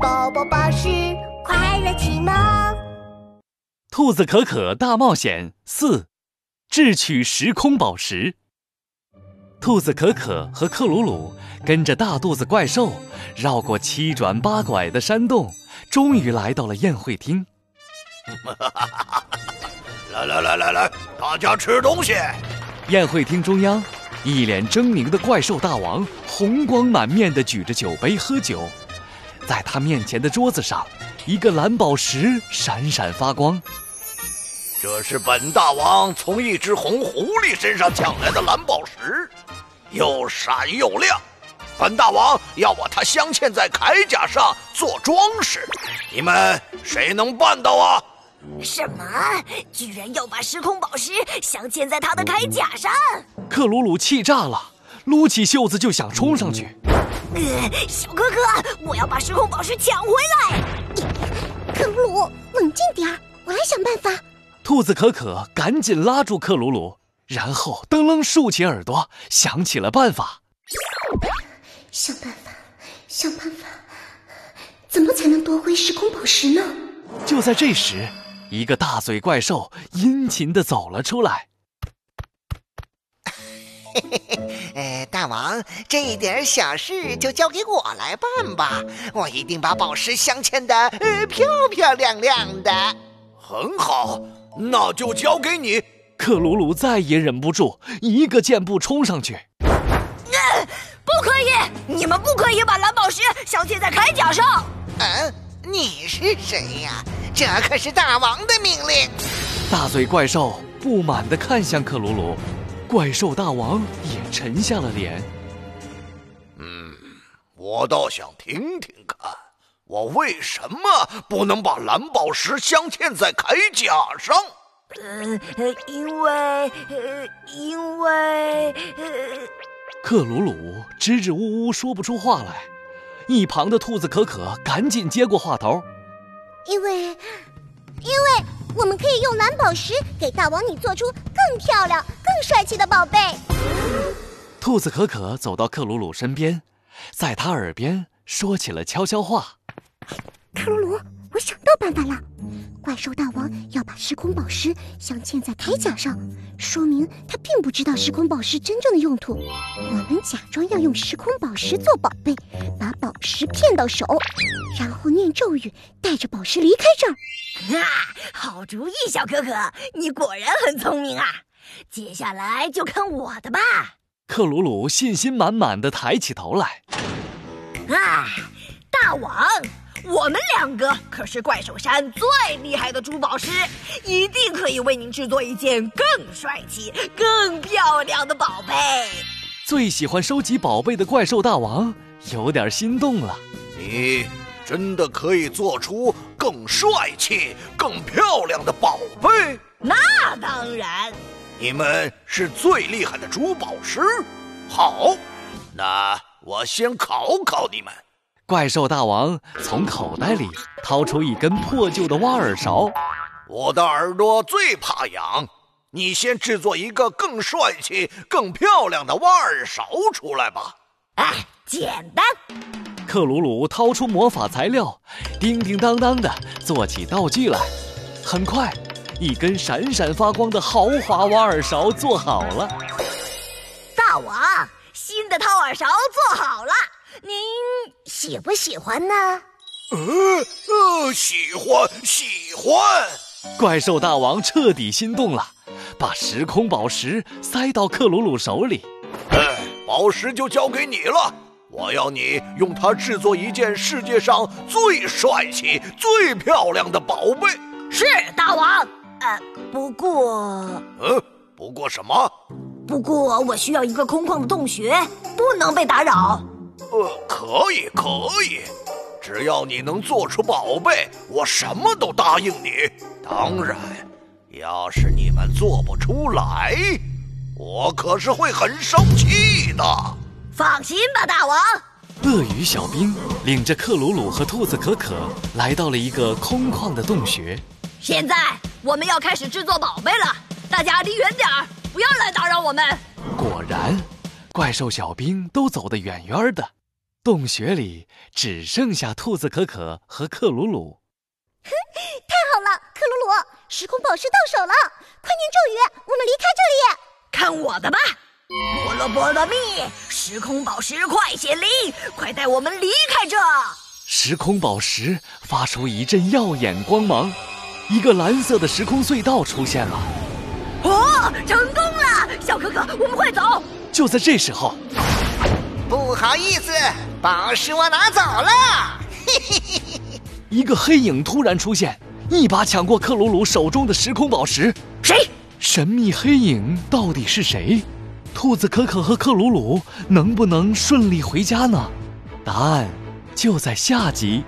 宝宝巴士快乐启蒙。兔子可可大冒险四，智取时空宝石。兔子可可和克鲁鲁跟着大肚子怪兽绕过七转八拐的山洞，终于来到了宴会厅。来来来来来，大家吃东西。宴会厅中央，一脸狰狞的怪兽大王红光满面的举着酒杯喝酒，在他面前的桌子上，一个蓝宝石闪闪发光。这是本大王从一只红狐狸身上抢来的蓝宝石，又闪又亮。本大王要把它镶嵌在铠甲上做装饰，你们谁能办到啊？什么？居然要把时空宝石镶嵌在他的铠甲上？克鲁鲁气炸了，撸起袖子就想冲上去。呃，小哥哥，我要把时空宝石抢回来！克鲁鲁，冷静点儿，我来想办法。兔子可可赶紧拉住克鲁鲁，然后噔楞竖起耳朵，想起了办法。想办法，想办法，怎么才能夺回时空宝石呢？就在这时，一个大嘴怪兽殷勤地走了出来。呃，大王，这一点小事就交给我来办吧，我一定把宝石镶嵌的呃漂漂亮亮的。很好。那就交给你，克鲁鲁再也忍不住，一个箭步冲上去。呃，不可以！你们不可以把蓝宝石镶嵌在铠甲上。嗯，你是谁呀？这可是大王的命令。大嘴怪兽不满地看向克鲁鲁，怪兽大王也沉下了脸。嗯，我倒想听听看。我为什么不能把蓝宝石镶嵌在铠甲上？呃，因为，呃，因为，呃，克鲁鲁支支吾吾说不出话来。一旁的兔子可可赶紧接过话头：“因为，因为我们可以用蓝宝石给大王你做出更漂亮、更帅气的宝贝。”兔子可可走到克鲁鲁身边，在他耳边说起了悄悄话。克鲁鲁，我想到办法了！怪兽大王要把时空宝石镶嵌在铠甲上，说明他并不知道时空宝石真正的用途。我们假装要用时空宝石做宝贝，把宝石骗到手，然后念咒语，带着宝石离开这儿。啊，好主意，小可可，你果然很聪明啊！接下来就看我的吧。克鲁鲁信心满满的抬起头来。啊，大王！我们两个可是怪兽山最厉害的珠宝师，一定可以为您制作一件更帅气、更漂亮的宝贝。最喜欢收集宝贝的怪兽大王有点心动了。你真的可以做出更帅气、更漂亮的宝贝？那当然。你们是最厉害的珠宝师。好，那我先考考你们。怪兽大王从口袋里掏出一根破旧的挖耳勺，我的耳朵最怕痒，你先制作一个更帅气、更漂亮的挖耳勺出来吧。哎，简单。克鲁鲁掏出魔法材料，叮叮当当的做起道具来。很快，一根闪闪发光的豪华挖耳勺做好了。大王，新的掏耳勺做好了。您喜不喜欢呢？呃呃，喜欢喜欢。怪兽大王彻底心动了，把时空宝石塞到克鲁鲁手里。哎，宝石就交给你了，我要你用它制作一件世界上最帅气、最漂亮的宝贝。是大王。呃，不过……嗯，不过什么？不过我需要一个空旷的洞穴，不能被打扰。呃，可以，可以，只要你能做出宝贝，我什么都答应你。当然，要是你们做不出来，我可是会很生气的。放心吧，大王。鳄鱼小兵领着克鲁鲁和兔子可可来到了一个空旷的洞穴。现在我们要开始制作宝贝了，大家离远点儿，不要来打扰我们。果然。怪兽小兵都走得远远的，洞穴里只剩下兔子可可和克鲁鲁。哼，太好了，克鲁鲁，时空宝石到手了！快念咒语，我们离开这里。看我的吧！菠萝菠萝蜜，时空宝石快显灵，快带我们离开这！时空宝石发出一阵耀眼光芒，一个蓝色的时空隧道出现了。哦，成功了！小可可，我们快走！就在这时候，不好意思，宝石我拿走了。嘿嘿嘿嘿嘿！一个黑影突然出现，一把抢过克鲁鲁手中的时空宝石。谁？神秘黑影到底是谁？兔子可可和克鲁鲁能不能顺利回家呢？答案就在下集。